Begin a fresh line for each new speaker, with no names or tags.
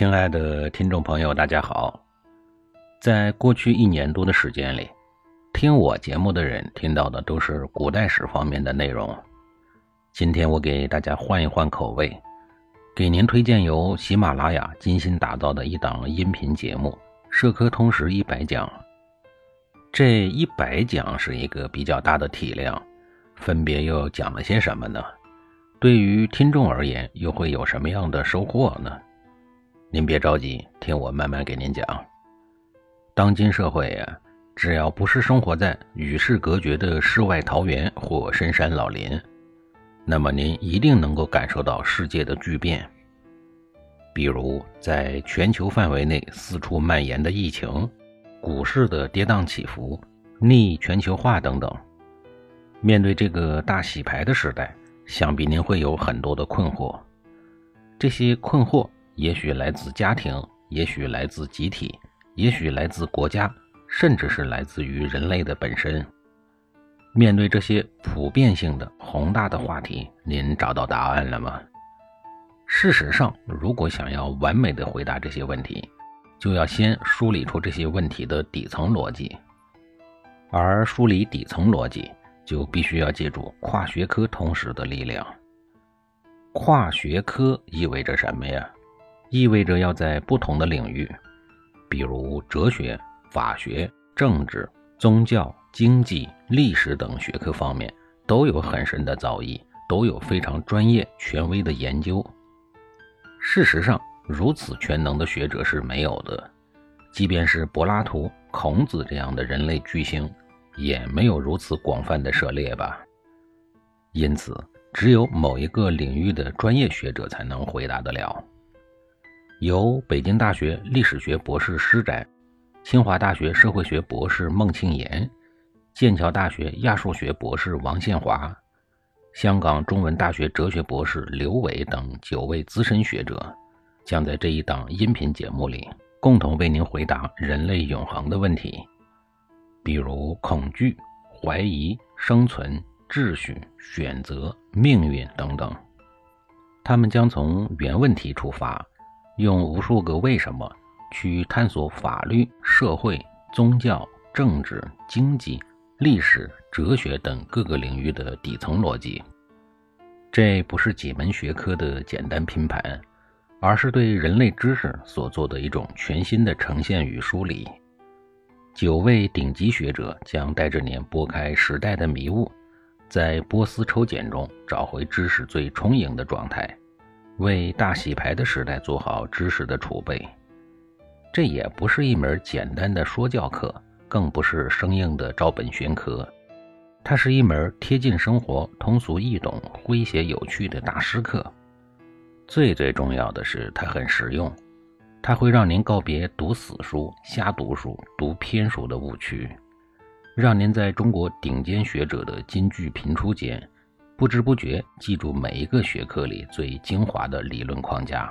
亲爱的听众朋友，大家好！在过去一年多的时间里，听我节目的人听到的都是古代史方面的内容。今天我给大家换一换口味，给您推荐由喜马拉雅精心打造的一档音频节目《社科通识一百讲》。这一百讲是一个比较大的体量，分别又讲了些什么呢？对于听众而言，又会有什么样的收获呢？您别着急，听我慢慢给您讲。当今社会呀，只要不是生活在与世隔绝的世外桃源或深山老林，那么您一定能够感受到世界的巨变。比如，在全球范围内四处蔓延的疫情、股市的跌宕起伏、逆全球化等等。面对这个大洗牌的时代。想必您会有很多的困惑，这些困惑也许来自家庭，也许来自集体，也许来自国家，甚至是来自于人类的本身。面对这些普遍性的宏大的话题，您找到答案了吗？事实上，如果想要完美的回答这些问题，就要先梳理出这些问题的底层逻辑，而梳理底层逻辑。就必须要借助跨学科通识的力量。跨学科意味着什么呀？意味着要在不同的领域，比如哲学、法学、政治、宗教、经济、历史等学科方面，都有很深的造诣，都有非常专业、权威的研究。事实上，如此全能的学者是没有的，即便是柏拉图、孔子这样的人类巨星。也没有如此广泛的涉猎吧，因此只有某一个领域的专业学者才能回答得了。由北京大学历史学博士施展、清华大学社会学博士孟庆岩、剑桥大学亚数学博士王宪华、香港中文大学哲学博士刘伟等九位资深学者，将在这一档音频节目里共同为您回答人类永恒的问题。比如恐惧、怀疑、生存、秩序、选择、命运等等，他们将从原问题出发，用无数个为什么去探索法律、社会、宗教、政治、经济、历史、哲学等各个领域的底层逻辑。这不是几门学科的简单拼盘，而是对人类知识所做的一种全新的呈现与梳理。九位顶级学者将带着您拨开时代的迷雾，在波斯抽检中找回知识最充盈的状态，为大洗牌的时代做好知识的储备。这也不是一门简单的说教课，更不是生硬的照本宣科，它是一门贴近生活、通俗易懂、诙谐有趣的大师课。最最重要的是，它很实用。它会让您告别读死书、瞎读书、读偏书的误区，让您在中国顶尖学者的金句频出间，不知不觉记住每一个学科里最精华的理论框架。